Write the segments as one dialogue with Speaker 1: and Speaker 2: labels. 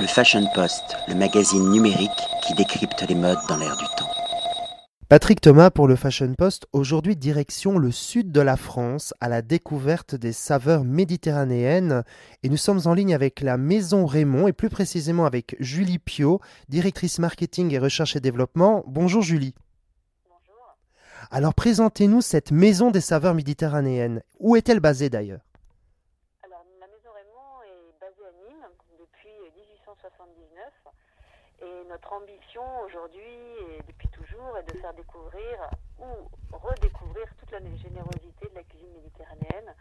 Speaker 1: Le Fashion Post, le magazine numérique qui décrypte les modes dans l'air du temps.
Speaker 2: Patrick Thomas pour le Fashion Post, aujourd'hui direction le sud de la France à la découverte des saveurs méditerranéennes et nous sommes en ligne avec la Maison Raymond et plus précisément avec Julie Pio, directrice marketing et recherche et développement. Bonjour Julie.
Speaker 3: Bonjour.
Speaker 2: Alors présentez-nous cette Maison des saveurs méditerranéennes. Où est-elle basée d'ailleurs?
Speaker 3: Est basée à Nîmes depuis 1879 et notre ambition aujourd'hui et depuis toujours est de faire découvrir ou redécouvrir toute la générosité de la cuisine méditerranéenne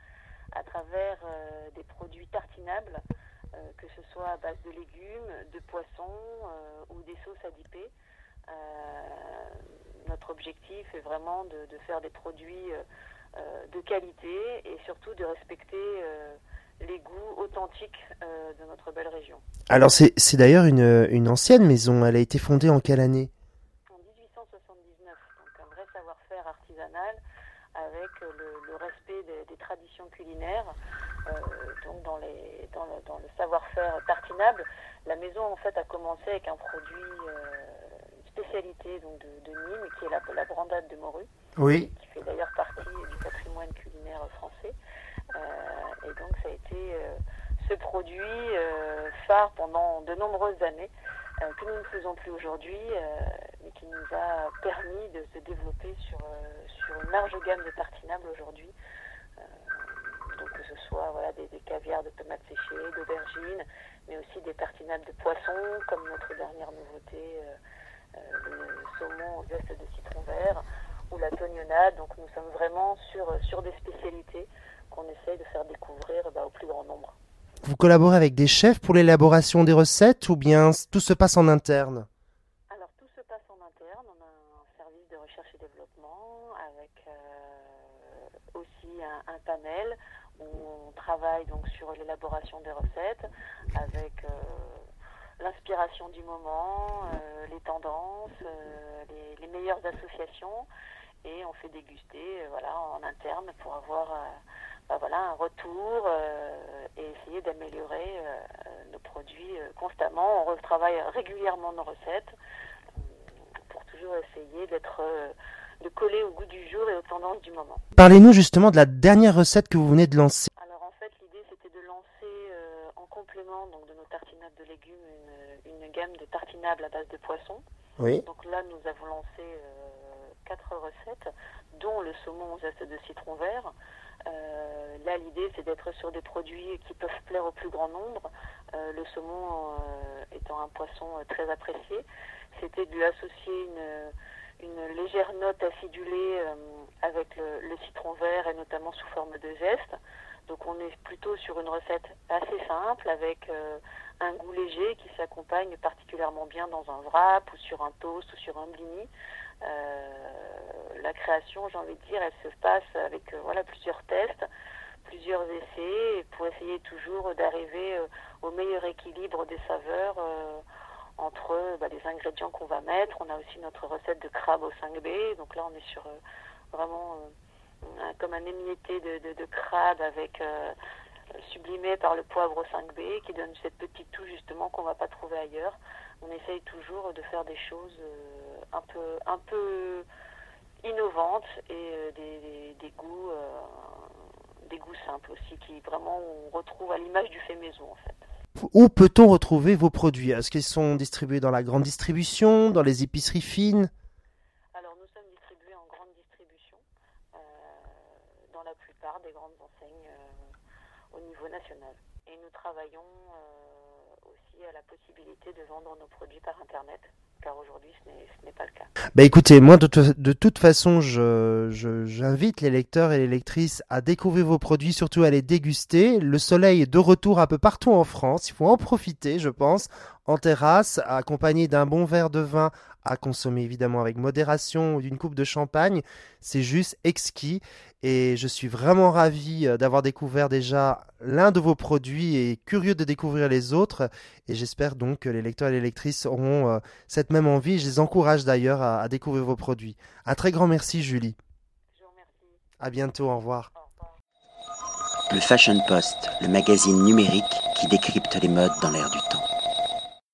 Speaker 3: à travers euh, des produits tartinables, euh, que ce soit à base de légumes, de poissons euh, ou des sauces adipées. Euh, notre objectif est vraiment de, faire des produits de qualité et surtout de respecter les goûts authentiques euh, de notre belle région.
Speaker 2: Alors c'est d'ailleurs une, une ancienne maison, elle a été fondée en quelle année?
Speaker 3: En 1879, donc un vrai savoir-faire artisanal avec le, le respect des, des traditions culinaires, euh, donc dans, les, dans le, dans le savoir-faire tartinable. La maison en fait a commencé avec un produit, euh, une spécialité donc de, de Nîmes qui est la, la brandade de morue.
Speaker 2: Oui.
Speaker 3: qui fait d'ailleurs partie du patrimoine culinaire français. Et donc ça a été euh, ce produit euh, phare pendant de nombreuses années euh, que nous ne faisons plus aujourd'hui, mais qui nous a permis de se développer sur, une large gamme de tartinables aujourd'hui. Donc que ce soit des, des caviars de tomates séchées, d'aubergines, mais aussi des tartinables de poisson, comme notre dernière nouveauté, le saumon au zeste de citron vert ou la tognonnade. Donc nous sommes vraiment sur des spécialités qu'on essaye de faire découvrir bah, au plus grand nombre.
Speaker 2: Vous collaborez avec des chefs pour l'élaboration des recettes ou bien tout se passe en interne?
Speaker 3: Alors tout se passe en interne, on a un service de recherche et développement avec euh, aussi un, un panel où on travaille donc sur l'élaboration des recettes avec euh, l'inspiration du moment, euh, les tendances, euh, les, les meilleures associations et on fait déguster euh, voilà, en interne pour avoir bah, voilà, un retour euh, et essayer d'améliorer euh, nos produits euh, constamment. On retravaille régulièrement nos recettes pour toujours essayer d'être de coller au goût du jour et aux tendances du moment.
Speaker 2: Parlez-nous justement de la dernière recette que vous venez de lancer.
Speaker 3: Alors en fait, l'idée c'était de lancer euh, en complément donc de nos tartinables de légumes une, une gamme de tartinables à base de poisson.
Speaker 2: Oui.
Speaker 3: Donc là, nous avons lancé euh, quatre recettes, dont le saumon au zeste de citron vert. Euh, là, l'idée, c'est d'être sur des produits qui peuvent plaire au plus grand nombre. Euh, le saumon euh, étant un poisson très apprécié, c'était de lui associer une, une légère note acidulée euh, avec le, citron vert et notamment sous forme de zeste. Donc on est plutôt sur une recette assez simple avec euh, un goût léger qui s'accompagne particulièrement bien dans un wrap ou sur un toast ou sur un blini. Euh, la création, j'ai envie de dire, elle se passe avec voilà plusieurs tests, plusieurs essais pour essayer toujours d'arriver au meilleur équilibre des saveurs entre euh, bah, les ingrédients qu'on va mettre. On a aussi notre recette de crabe au 5B, donc là on est sur euh, vraiment euh, comme un émietté de, de, crabe avec sublimé par le poivre au 5B qui donne cette petite touche justement qu'on va pas trouver ailleurs. On essaye toujours de faire des choses un peu un peu innovantes et des, des, des goûts des goûts simples aussi qui vraiment on retrouve à l'image du fait maison en fait.
Speaker 2: Où peut-on retrouver vos produits? Est-ce qu'ils sont distribués dans la grande distribution, dans les épiceries fines?
Speaker 3: Alors nous sommes distribués en grande distribution euh, dans la plupart des grandes enseignes euh, au niveau national. Et nous travaillons euh, aussi à la possibilité de vendre nos produits par Internet, car aujourd'hui ce n'est pas le cas.
Speaker 2: Bah écoutez, moi de, toute- de toute façon, j'invite les lecteurs et les lectrices à découvrir vos produits, surtout à les déguster. Le soleil est de retour un peu partout en France, il faut en profiter, je pense, en terrasse, accompagné d'un bon verre de vin à consommer évidemment avec modération ou d'une coupe de champagne. C'est juste exquis et je suis vraiment ravi euh, d'avoir découvert déjà l'un de vos produits et curieux de découvrir les autres. Et j'espère donc que les lecteurs et les lectrices auront euh, cette même envie. Je les encourage d'ailleurs à, à découvrir vos produits. Un très grand merci, Julie.
Speaker 3: Je vous remercie.
Speaker 2: À bientôt. Au revoir.
Speaker 3: Au revoir.
Speaker 1: Le Fashion Post, le magazine numérique qui décrypte les modes dans l'air du temps.